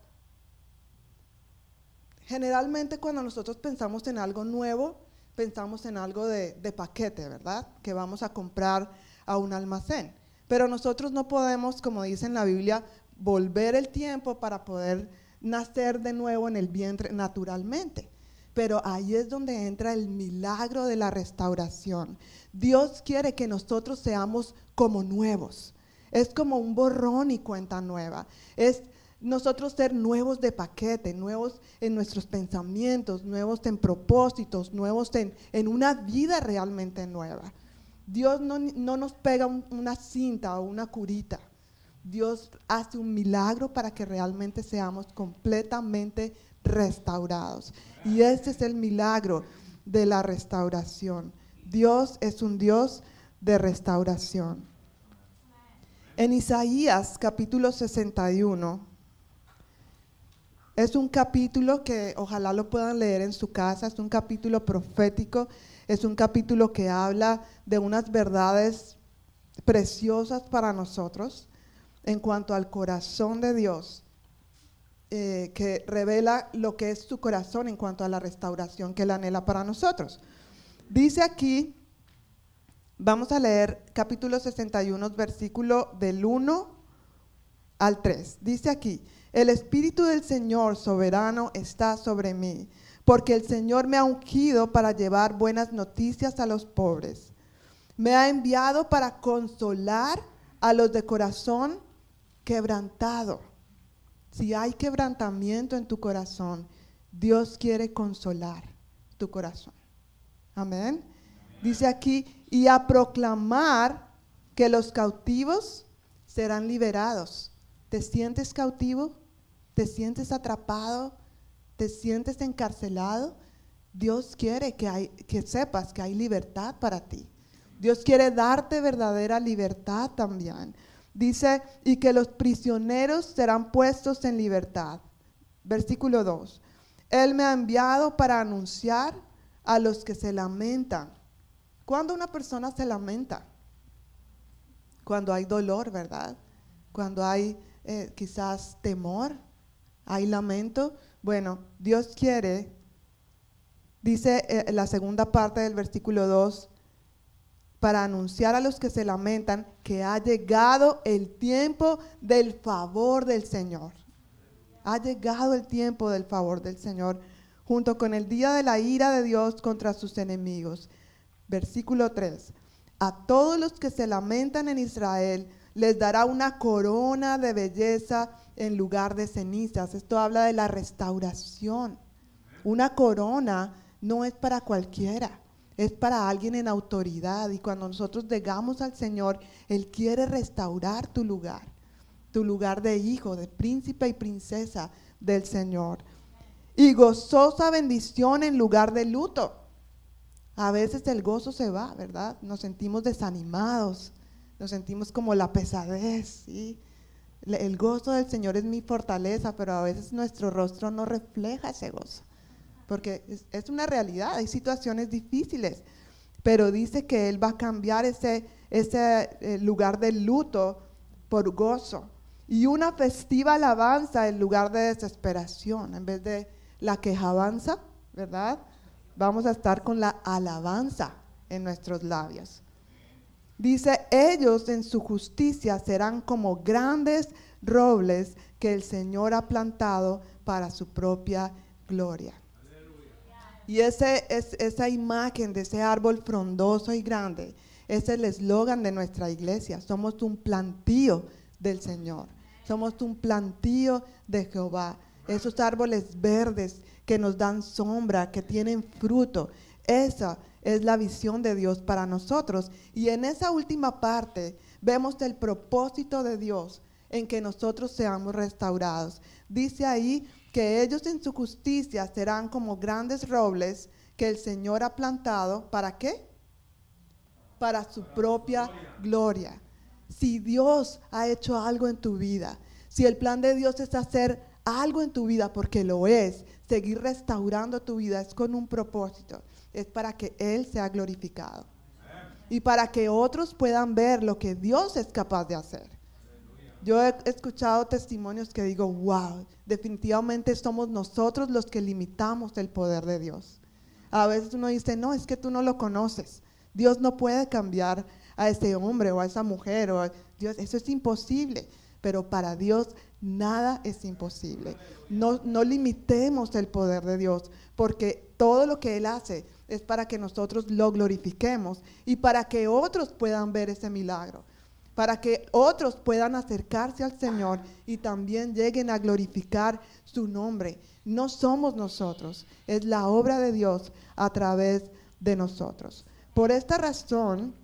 generalmente cuando nosotros pensamos en algo nuevo, pensamos en algo de, paquete, ¿verdad? Que vamos a comprar a un almacén. Pero nosotros no podemos, como dice en la Biblia, volver el tiempo para poder nacer de nuevo en el vientre naturalmente. Pero ahí es donde entra el milagro de la restauración. Dios quiere que nosotros seamos como nuevos. Es como un borrón y cuenta nueva. Es nosotros ser nuevos de paquete, nuevos en nuestros pensamientos, nuevos en propósitos, nuevos en, una vida realmente nueva. Dios no, nos pega una cinta o una curita. Dios hace un milagro para que realmente seamos completamente restaurados. Y ese es el milagro de la restauración. Dios es un Dios de restauración. En Isaías capítulo 61, es un capítulo que ojalá lo puedan leer en su casa, es un capítulo profético, es un capítulo que habla de unas verdades preciosas para nosotros en cuanto al corazón de Dios, eh, que revela lo que es su corazón en cuanto a la restauración que él anhela para nosotros. Dice aquí, vamos a leer capítulo 61, versículo del 1 al 3. Dice aquí, el Espíritu del Señor soberano está sobre mí, porque el Señor me ha ungido para llevar buenas noticias a los pobres. Me ha enviado para consolar a los de corazón quebrantado. Si hay quebrantamiento en tu corazón, Dios quiere consolar tu corazón. Amén. Dice aquí, y a proclamar que los cautivos serán liberados ¿Te sientes cautivo? ¿Te sientes atrapado? ¿Te sientes encarcelado? Dios quiere que, hay, que sepas que hay libertad para ti. Dios quiere darte verdadera libertad también. Dice, y que los prisioneros serán puestos en libertad. Versículo 2. Él me ha enviado para anunciar a los que se lamentan. Cuando una persona se lamenta? Cuando hay dolor, ¿verdad? Cuando hay eh, quizás temor, hay lamento. Bueno, Dios quiere, dice en la segunda parte del versículo 2, para anunciar a los que se lamentan que ha llegado el tiempo del favor del Señor. Ha llegado el tiempo del favor del Señor, junto con el día de la ira de Dios contra sus enemigos. Versículo 3. A todos los que se lamentan en Israel les dará una corona de belleza en lugar de cenizas. Esto habla de la restauración. Una corona no es para cualquiera es para alguien en autoridad. Y cuando nosotros llegamos al Señor, Él quiere restaurar tu lugar, tu lugar de hijo, de príncipe y princesa del Señor. Y gozosa bendición en lugar de luto. A veces el gozo se va, ¿verdad? Nos sentimos desanimados, nos sentimos como la pesadez, ¿sí? El gozo del Señor es mi fortaleza, pero a veces nuestro rostro no refleja ese gozo porque es, una realidad, hay situaciones difíciles, pero dice que Él va a cambiar ese, ese eh, lugar de luto por gozo y una festiva alabanza en lugar de desesperación, en vez de la quejabanza, ¿verdad? Vamos a estar con la alabanza en nuestros labios. Dice, ellos en su justicia serán como grandes robles que el Señor ha plantado para su propia gloria. Y ese, es, esa imagen de ese árbol frondoso y grande es el eslogan de nuestra iglesia. Somos un plantío del Señor. Somos un plantío de Jehová. Esos árboles verdes que nos dan sombra, que tienen fruto. Esa es la visión de Dios para nosotros. Y en esa última parte vemos el propósito de Dios en que nosotros seamos restaurados. Dice ahí que ellos en su justicia serán como grandes robles que el Señor ha plantado. ¿Para qué? Para su propia gloria. Si Dios ha hecho algo en tu vida, si el plan de Dios es hacer algo en tu vida, porque lo es, seguir restaurando tu vida es con un propósito, es para que Él sea glorificado y para que otros puedan ver lo que Dios es capaz de hacer. Yo he escuchado testimonios que digo, wow, definitivamente somos nosotros los que limitamos el poder de Dios. A veces uno dice, no, es que tú no lo conoces. Dios no puede cambiar a ese hombre o a esa mujer. O Dios, eso es imposible. Pero para Dios nada es imposible. No, no limitemos el poder de Dios, porque todo lo que Él hace es para que nosotros lo glorifiquemos y para que otros puedan ver ese milagro para que otros puedan acercarse al Señor y también lleguen a glorificar su nombre. No somos nosotros, es la obra de Dios a través de nosotros. Por esta razón,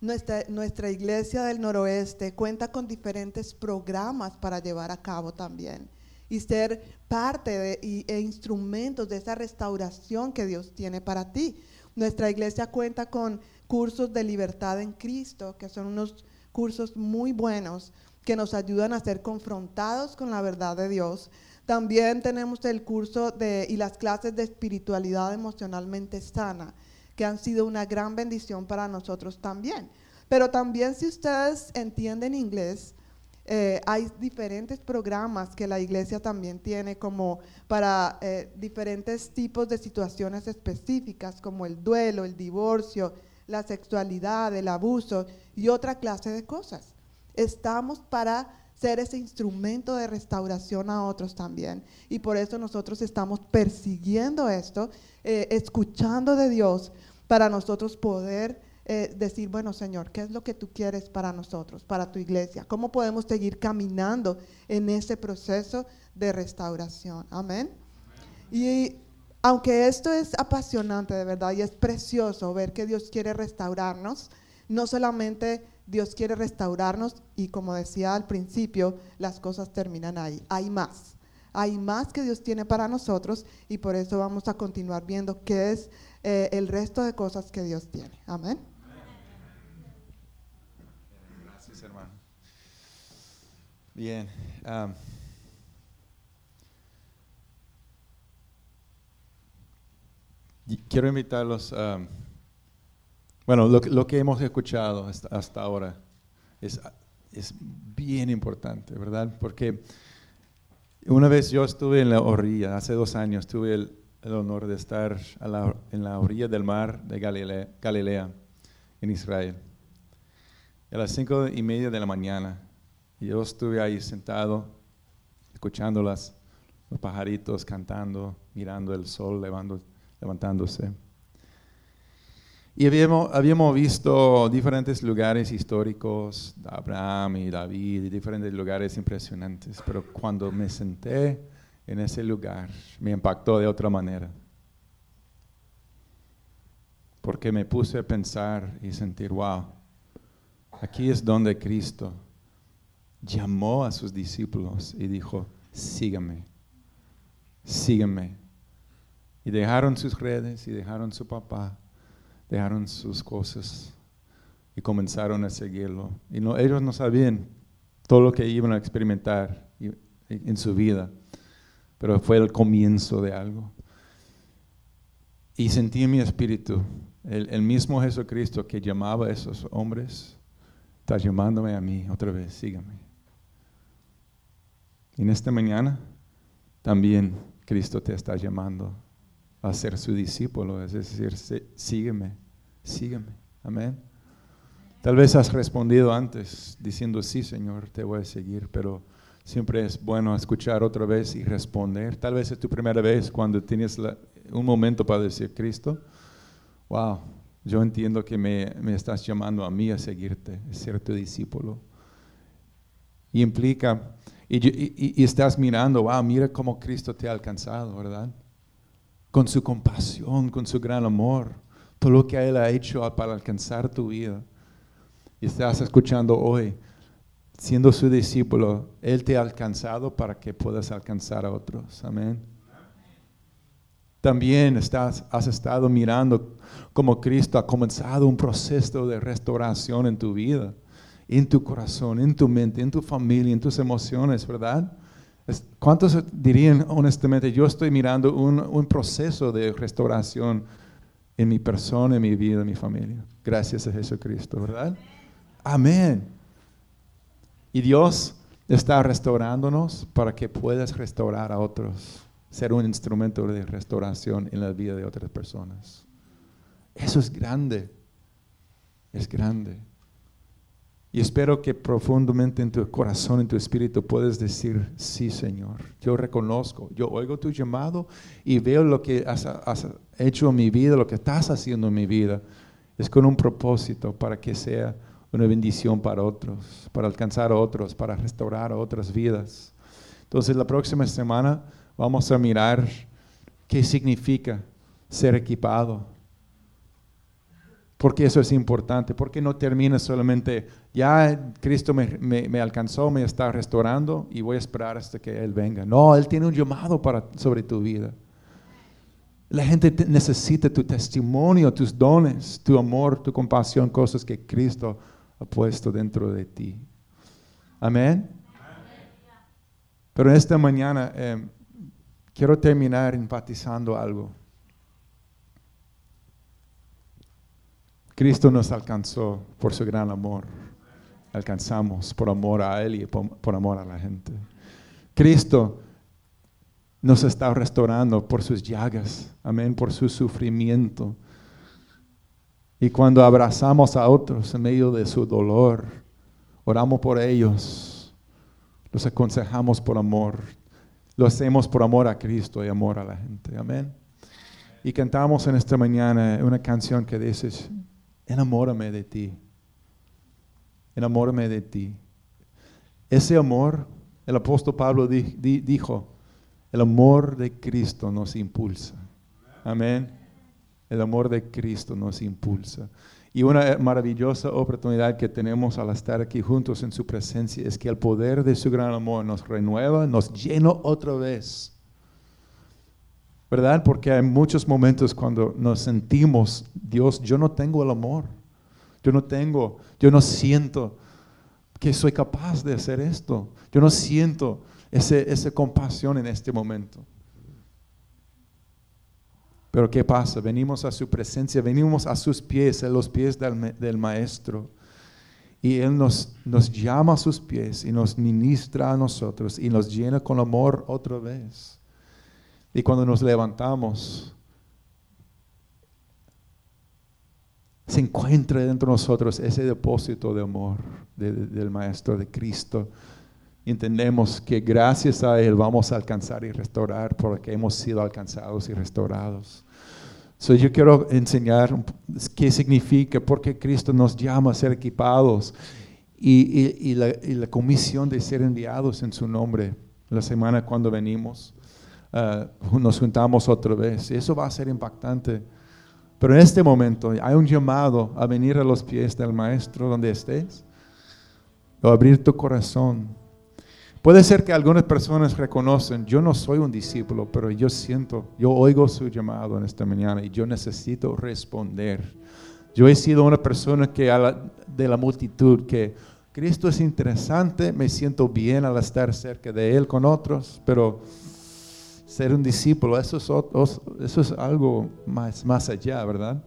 nuestra, iglesia del noroeste cuenta con diferentes programas para llevar a cabo también y ser parte de, e instrumentos de esa restauración que Dios tiene para ti. Nuestra iglesia cuenta con cursos de libertad en Cristo, que son unos cursos muy buenos que nos ayudan a ser confrontados con la verdad de Dios. También tenemos el curso de, y las clases de espiritualidad emocionalmente sana, que han sido una gran bendición para nosotros también. Pero también si ustedes entienden inglés, eh, hay diferentes programas que la iglesia también tiene como para eh, diferentes tipos de situaciones específicas, como el duelo, el divorcio, la sexualidad, el abuso y otra clase de cosas. Estamos para ser ese instrumento de restauración a otros también. Y por eso nosotros estamos persiguiendo esto, eh, escuchando de Dios para nosotros poder eh, decir, bueno Señor, ¿qué es lo que tú quieres para nosotros, para tu iglesia? ¿Cómo podemos seguir caminando en ese proceso de restauración? Amén. Y aunque esto es apasionante de verdad y es precioso ver que Dios quiere restaurarnos, no solamente Dios quiere restaurarnos y como decía al principio, las cosas terminan ahí. Hay más. Hay más que Dios tiene para nosotros y por eso vamos a continuar viendo qué es eh, el resto de cosas que Dios tiene. Amén. Gracias, hermano. Bien. Um, quiero invitarlos a, bueno, lo, lo que hemos escuchado hasta, hasta ahora es, es bien importante, ¿verdad? Porque una vez yo estuve en la orilla, hace dos años tuve el, el honor de estar a la- en la orilla del mar de Galilea, Galilea, en Israel. A las cinco y media de la mañana, yo estuve ahí sentado, escuchando las, los pajaritos cantando, mirando el sol levantándose. Y habíamos, habíamos visto diferentes lugares históricos, Abraham y David, y diferentes lugares impresionantes, pero cuando me senté en ese lugar, me impactó de otra manera. Porque me puse a pensar y sentir, wow, aquí es donde Cristo llamó a sus discípulos y dijo, sígame, sígame. Y dejaron sus redes y dejaron su papá, dejaron sus cosas y comenzaron a seguirlo. Y no, ellos no sabían todo lo que iban a experimentar en su vida, pero fue el comienzo de algo. Y sentí en mi espíritu, el, el mismo Jesucristo que llamaba a esos hombres, está llamándome a mí otra vez, sígame. Y en esta mañana también Cristo te está llamando a ser su discípulo, es decir, sí- sígueme, sígueme. Amén. Tal vez has respondido antes diciendo, sí, Señor, te voy a seguir, pero siempre es bueno escuchar otra vez y responder. Tal vez es tu primera vez cuando tienes un momento para decir, Cristo, wow, yo entiendo que me, me estás llamando a mí a seguirte, a ser tu discípulo. Y implica, y, estás mirando, wow, mira cómo Cristo te ha alcanzado, ¿verdad? Con su compasión, con su gran amor, todo lo que Él ha hecho para alcanzar tu vida. Y estás escuchando hoy, siendo su discípulo, Él te ha alcanzado para que puedas alcanzar a otros. Amén. También estás, has estado mirando cómo Cristo ha comenzado un proceso de restauración en tu vida, en tu corazón, en tu mente, en tu familia, en tus emociones, ¿verdad? ¿Cuántos dirían honestamente, yo estoy mirando un, un proceso de restauración en mi persona, en mi vida, en mi familia? Gracias a Jesucristo, ¿verdad? Amén. Y Dios está restaurándonos para que puedas restaurar a otros, ser un instrumento de restauración en la vida de otras personas. Eso es grande, es grande. Y espero que profundamente en tu corazón, en tu espíritu, puedas decir, sí, Señor, yo reconozco, yo oigo tu llamado y veo lo que has, hecho en mi vida, lo que estás haciendo en mi vida. Es con un propósito para que sea una bendición para otros, para alcanzar a otros, para restaurar a otras vidas. Entonces la próxima semana vamos a mirar qué significa ser equipado. Porque eso es importante, porque no termina solamente, ya Cristo me, alcanzó, me está restaurando y voy a esperar hasta que Él venga. No, Él tiene un llamado para, sobre tu vida. La gente te- necesita tu testimonio, tus dones, tu amor, tu compasión, cosas que Cristo ha puesto dentro de ti. Amén. Pero esta mañana eh, quiero terminar enfatizando algo. Cristo nos alcanzó por su gran amor. Alcanzamos por amor a Él y por, amor a la gente. Cristo nos está restaurando por sus llagas, amén, por su sufrimiento. Y cuando abrazamos a otros en medio de su dolor, oramos por ellos, los aconsejamos por amor, lo hacemos por amor a Cristo y amor a la gente, amén. Y cantamos en esta mañana una canción que dice, enamórame de ti, enamórame de ti. Ese amor, el apóstol Pablo di- di- dijo, el amor de Cristo nos impulsa. Amén. El amor de Cristo nos impulsa. Y una maravillosa oportunidad que tenemos al estar aquí juntos en su presencia es que el poder de su gran amor nos renueva, nos llena otra vez. ¿Verdad? Porque hay muchos momentos cuando nos sentimos, Dios, yo no tengo el amor. Yo no tengo, yo no siento que soy capaz de hacer esto. Yo no siento ese, esa compasión en este momento. Pero ¿qué pasa? Venimos a su presencia, venimos a sus pies, a los pies del, del Maestro. Y Él nos, nos llama a sus pies y nos ministra a nosotros y nos llena con amor otra vez. Y cuando nos levantamos, se encuentra dentro de nosotros ese depósito de amor del Maestro, de Cristo. Entendemos que gracias a Él vamos a alcanzar y restaurar porque hemos sido alcanzados y restaurados. So, yo quiero enseñar qué significa, por qué Cristo nos llama a ser equipados y, la, comisión de ser enviados en su nombre. La semana cuando venimos, uh, nos juntamos otra vez. Eso va a ser impactante. Pero en este momento hay un llamado a venir a los pies del Maestro donde estés, o abrir tu corazón Puede ser que algunas personas reconocen, yo no soy un discípulo, pero yo siento, yo oigo su llamado en esta mañana y yo necesito responder. Yo he sido una persona que de la multitud que Cristo es interesante, me siento bien al estar cerca de Él con otros, pero ser un discípulo, eso es, eso es algo más, más allá, ¿verdad?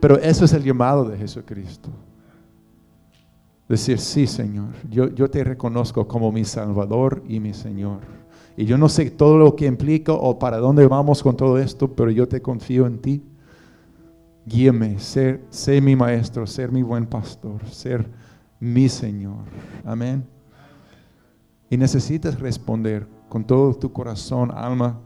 Pero eso es el llamado de Jesucristo. Decir, sí, Señor, yo, yo te reconozco como mi Salvador y mi Señor. Y yo no sé todo lo que implica o para dónde vamos con todo esto, pero yo te confío en ti. Guíame, ser, sé mi maestro, ser mi buen pastor, ser mi Señor. Amén. Y necesitas responder con todo tu corazón, alma,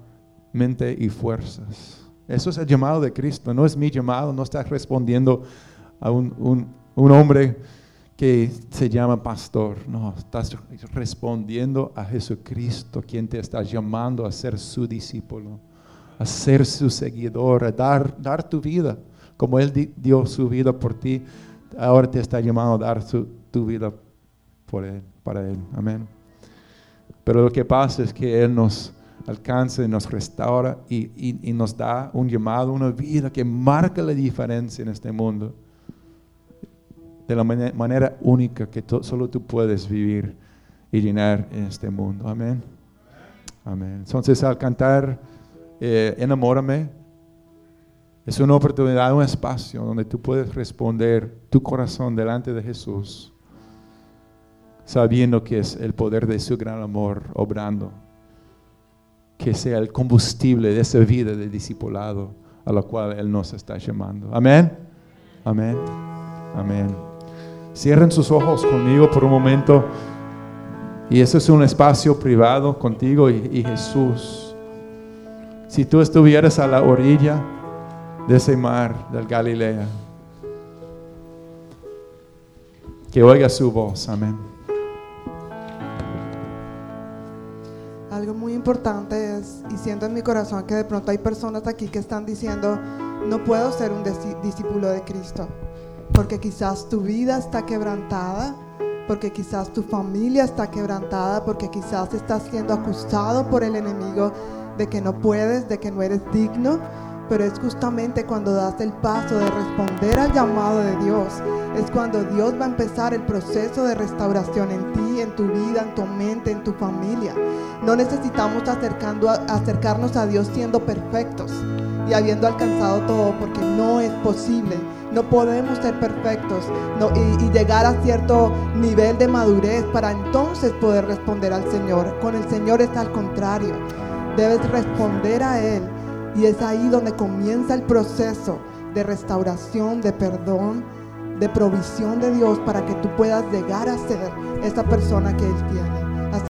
mente y fuerzas. Eso es el llamado de Cristo. No es mi llamado, no estás respondiendo a un, un, un hombre que se llama pastor. No, estás respondiendo a Jesucristo, quien te está llamando a ser su discípulo, a ser su seguidor, a dar, dar tu vida. Como Él dio su vida por ti, ahora te está llamando a dar tu vida por Él, para Él. Amén. Pero lo que pasa es que Él nos alcanza y nos restaura y, nos da un llamado, una vida que marca la diferencia en este mundo de la manera única que solo tú puedes vivir y llenar en este mundo. Amén. Amén. Entonces al cantar eh, Enamórame, es una oportunidad, un espacio donde tú puedes responder tu corazón delante de Jesús, sabiendo que es el poder de su gran amor obrando, que sea el combustible de esa vida de discipulado a la cual Él nos está llamando. Amén. Amén. Amén. Cierren sus ojos conmigo por un momento. Y ese es un espacio privado contigo y, Jesús. Si tú estuvieras a la orilla de ese mar del Galilea, que oiga su voz. Amén. Importante es, y siento en mi corazón que de pronto hay personas aquí que están diciendo, no puedo ser un discípulo de Cristo porque quizás tu vida está quebrantada, porque quizás tu familia está quebrantada, porque quizás estás siendo acusado por el enemigo de que no puedes, de que no eres digno. Pero es justamente cuando das el paso de responder al llamado de Dios, es cuando Dios va a empezar el proceso de restauración en ti, en tu vida, en tu mente, en tu familia. No necesitamos acercando, acercarnos a Dios siendo perfectos y habiendo alcanzado todo, porque no es posible no podemos ser perfectos y, llegar a cierto nivel de madurez para entonces poder responder al Señor. Con el Señor es al contrario. Debes responder a Él y es ahí donde comienza el proceso de restauración, de perdón, de provisión de Dios para que tú puedas llegar a ser esa persona que Él tiene.